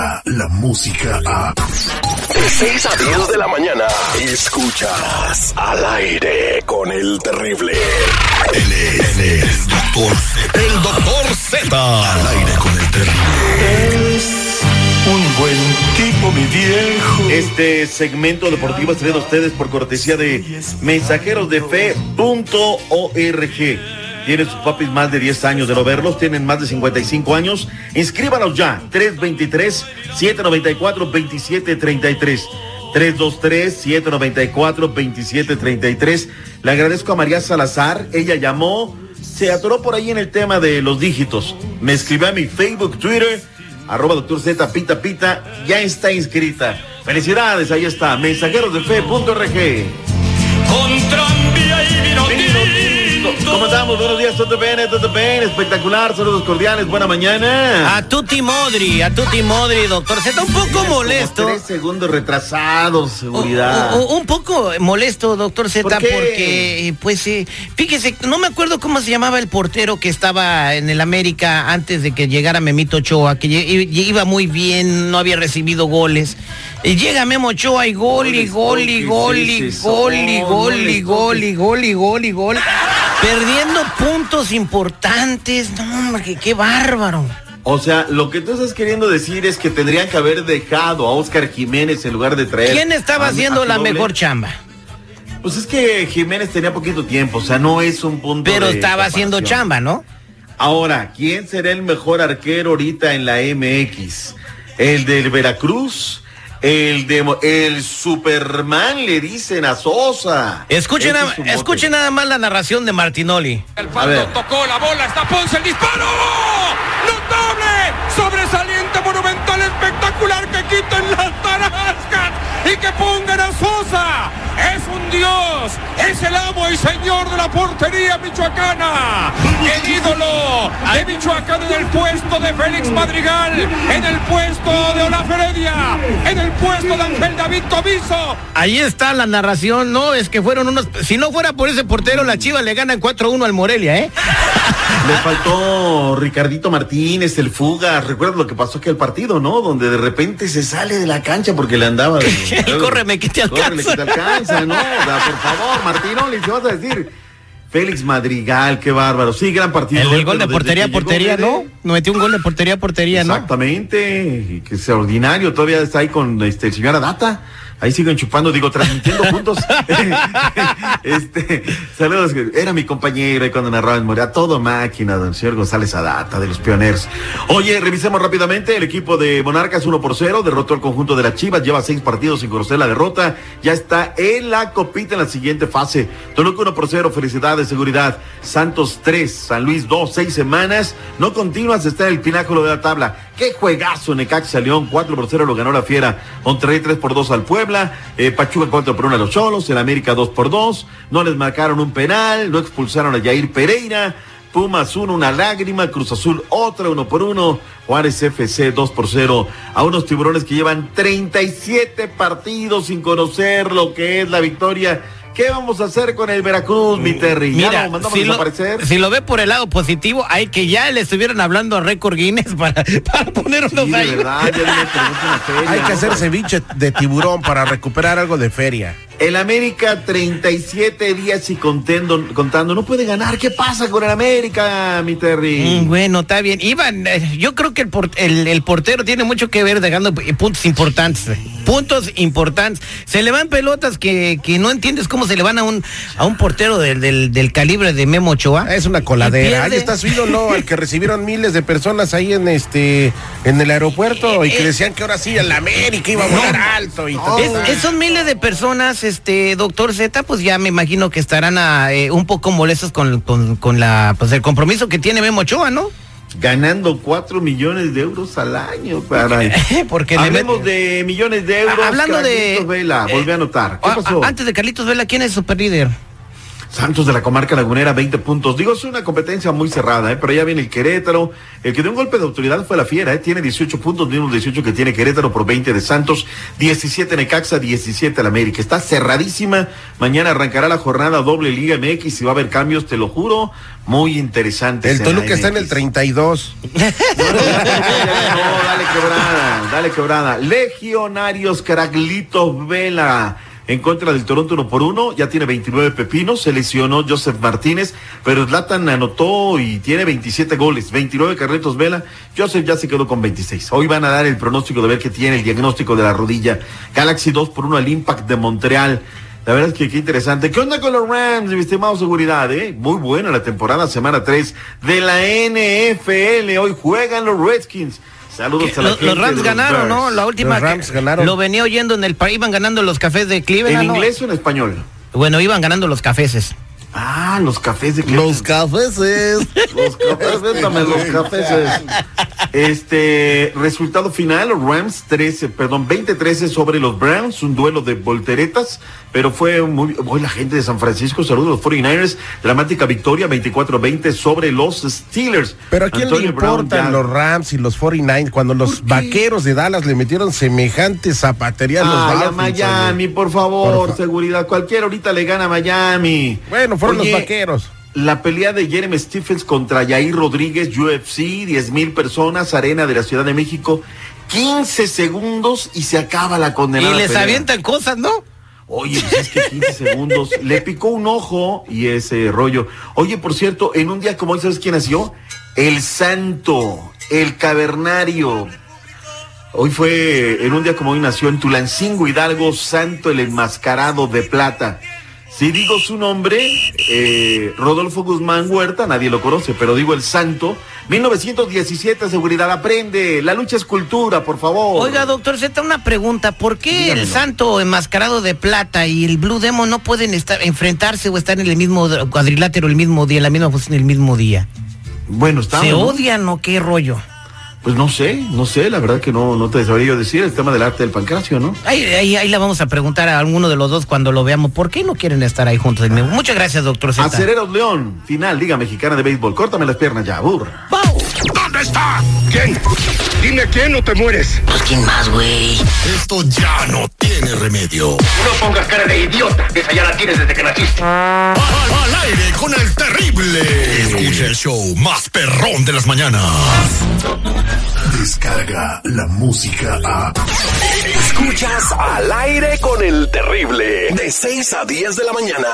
llega la música a... De 6 a 10 de la mañana, escuchas al aire con el terrible. Él es, él es el doctor Z. El doctor Z. Al aire con el terrible. Es un buen tipo, mi viejo. Este segmento deportivo es traído a ustedes por cortesía de mensajerosdefe.org. Tienen sus papis más de 10 años de no verlos, tienen más de 55 años. Inscríbanos ya, 323-794-2733. 323-794-2733. Le agradezco a María Salazar, ella llamó, se atoró por ahí en el tema de los dígitos. Me escribió a mi Facebook, Twitter, arroba doctor Z Pita Pita, ya está inscrita. Felicidades, ahí está, mensajerosdefe.org. estamos? Buenos días, todo bien, todo bien, espectacular, saludos cordiales, buena mañana. A Tuti Modri, a Tuti Modri, doctor. Se está un poco molesto. Tres segundos retrasados, O- seguridad. o- o un poco molesto, doctor Z, ¿Por porque, pues, eh, fíjese, no me acuerdo cómo se llamaba el portero que estaba en el América antes de que llegara Memito Ochoa, que iba muy bien, no había recibido goles. Y llega Memo Ochoa y gol y Goles, gol y gol y gol y gol y gol y toques. gol y gol y gol. Perdiendo puntos importantes. No, hombre, qué- qué bárbaro. O sea, lo que tú estás queriendo decir es que tendrían que haber dejado a Oscar Jiménez en lugar de traer. ¿Quién estaba a- haciendo a la mejor chamba? Pues es que Jiménez tenía poquito tiempo, o sea, no es un punto. Pero de estaba haciendo chamba, ¿no? Ahora, ¿quién será el mejor arquero ahorita en la MX? ¿El del Veracruz? El de Mo- el Superman le dicen a Sosa. Escuchen, es escuchen nada más la narración de Martinoli. El ver. tocó la bola, está Ponce, el disparo. ¡Notable! Sobresaliente, monumental, espectacular que quiten las tarascas y que pongan a Sosa. Es un dios, es el amo y señor de la portería michoacana. El ídolo de Michoacán en el puesto de Félix Madrigal, en el puesto de Olaf Heredia, en el puesto de Ángel David Comiso. Ahí está la narración, no, es que fueron unos... Si no fuera por ese portero, la Chivas le ganan 4-1 al Morelia, ¿eh? Le faltó Ricardito Martínez, el Fuga. ¿Recuerdas lo que pasó aquel partido, no? Donde de repente se sale de la cancha porque le andaba. de- córreme que te alcanza. que te alcanza, ¿no? O sea, por favor, Martinoli, ¿qué vas a decir? Félix Madrigal, qué bárbaro. Sí, gran partido. El ¿eh? del gol de portería a portería, ¿no? No metió un gol de portería a portería, ¿no? Exactamente, y que extraordinario, todavía está ahí con este el señor Adata, ahí siguen chupando, digo, transmitiendo juntos. este, saludos, era mi compañero y cuando narraba en Morea, todo máquina, don señor González Adata, de los pioneros. Oye, revisemos rápidamente, el equipo de Monarcas 1 por 0, derrotó al conjunto de las Chivas, lleva seis partidos sin conocer la derrota, ya está en la copita en la siguiente fase. Toluca 1 por 0, felicidades, seguridad. Santos 3, San Luis 2, seis semanas, no continúas, está en el pináculo de la tabla. Qué juegazo, Necaxa León, 4 por 0 lo ganó la Fiera. Monterrey 3 por 2 al Puebla, eh, Pachuca 4 por 1 a los Cholos, el América 2 por 2, no les marcaron un penal, no expulsaron a Jair Pereira. Pumas 1, una lágrima, Cruz Azul otra, uno por uno, Juárez FC 2 por 0, a unos tiburones que llevan 37 partidos sin conocer lo que es la victoria. ¿Qué vamos a hacer con el Veracruz, mi Terry? ¿Ya Mira, lo mandamos si a lo, si lo ve por el lado positivo, hay que ya le estuvieran hablando a Récord Guinness para, para ponernos Sí, de ahí. verdad, ya viene una feria, Hay que hacer ceviche de tiburón para recuperar algo de feria. El América 37 días y contendo, contando, no puede ganar. ¿Qué pasa con el América, mi Terry? Mm, Bueno, está bien. Iván, eh, yo creo que el, por- el- el portero tiene mucho que ver dejando eh, puntos importantes. eh, Puntos importantes. Se le van pelotas que, que no entiendes cómo se le van a un, a un portero del, del- del calibre de Memo Ochoa. Es una coladera. Ahí está su ídolo, al que recibieron miles de personas ahí en este en el aeropuerto y que decían que ahora sí el América iba a volar alto y todo. Es- esos miles de personas, este, doctor Z, pues ya me imagino que estarán ah, eh, un poco molestos con, con- con la, pues el compromiso que tiene Memo Ochoa, ¿no? Ganando 4 millones de euros al año, caray. Porque le Hablemos de millones de euros. Hablando de- Carlitos Vela, eh, volví a anotar. ¿Qué Ah, pasó? ah, Antes de Carlitos Vela, ¿quién es super líder? Santos de la comarca lagunera, 20 puntos. Digo, es una competencia muy cerrada, ¿eh? pero ya viene el Querétaro. El que dio un golpe de autoridad fue la Fiera, ¿eh? tiene 18 puntos, mismos 18 que tiene Querétaro por 20 de Santos, 17 Necaxa, 17 al América. Está cerradísima. Mañana arrancará la jornada doble Liga MX y va a haber cambios, te lo juro, muy interesantes. El Toluca está en el MX. 32. No, dale quebrada, dale quebrada. Legionarios Caraglitos Vela. En contra del Toronto uno por uno, ya tiene 29 pepinos, se lesionó Joseph Martínez, pero Zlatan anotó y tiene 27 goles, 29 Carlitos Vela, Joseph ya se quedó con 26. Hoy van a dar el pronóstico de ver qué tiene, el diagnóstico de la rodilla. Galaxy 2 por 1 al Impact de Montreal. La verdad es que qué interesante. ¿Qué onda con los Rams, mi estimado seguridad? Eh? Muy buena la temporada, semana 3 de la NFL. Hoy juegan los Redskins. Saludos a la Los, gente los Rams los ganaron, ¿no? La última. Los Rams que- ganaron. Lo venía oyendo en el país, iban ganando los cafés de Cleveland. ¿En ¿no? inglés o en español? Bueno, iban ganando los cafeses. Ah, los cafés de Los Cleveland. cafeses. Los cafés, véntame los cafés. Este, resultado final, Rams 13, perdón, 20-13 sobre los Browns, un duelo de volteretas, pero fue muy, hoy la gente de San Francisco, saludos los 49ers, dramática victoria 24-20 sobre los Steelers. Pero a quién Antonio le importan los Rams y los 49 cuando los vaqueros de Dallas le metieron semejante zapatería a los Ay, a Miami, por favor, Por fa- seguridad, cualquiera ahorita le gana a Miami. Bueno, fueron Oye, los vaqueros. La pelea de Jeremy Stephens contra Jair Rodríguez, UFC, 10 mil personas, arena de la Ciudad de México, 15 segundos y se acaba la Y condenada. les pelea. avientan cosas, ¿no? Oye, pues es que 15 segundos. Le picó un ojo y ese rollo. Oye, por cierto, en un día como hoy, ¿sabes quién nació? El Santo, el Cavernario. Hoy fue, en un día como hoy nació en Tulancingo Hidalgo, Santo el Enmascarado de Plata. Si digo su nombre, eh, Rodolfo Guzmán Huerta, nadie lo conoce, pero digo el Santo. 1917, seguridad, aprende. La lucha es cultura, por favor. Oiga, doctor Z, una pregunta. ¿Por qué el santo enmascarado de plata y el Blue Demon no pueden estar, enfrentarse o estar en el mismo cuadrilátero el mismo día, en la misma posición el mismo día? Bueno, está. ¿Se odian o qué rollo? Pues no sé, no sé, la verdad que no, no te sabría yo decir el tema del arte del pancracio, ¿no? Ahí, ahí, ahí la vamos a preguntar a alguno de los dos cuando lo veamos. ¿Por qué no quieren estar ahí juntos? mismo? Muchas gracias, doctor Z. Acereros León, final, Liga Mexicana de Béisbol. Córtame las piernas ya, burra. ¿Dónde está? ¿Quién? Dime quién o te mueres. Pues quién más, güey. Esto ya no tiene remedio. No pongas cara de idiota, que esa ya la tienes desde que naciste. Al, al aire con el terrible. Escucha el show más perrón de las mañanas. Descarga la música a. Escuchas al aire con el terrible. De 6 a 10 de la mañana.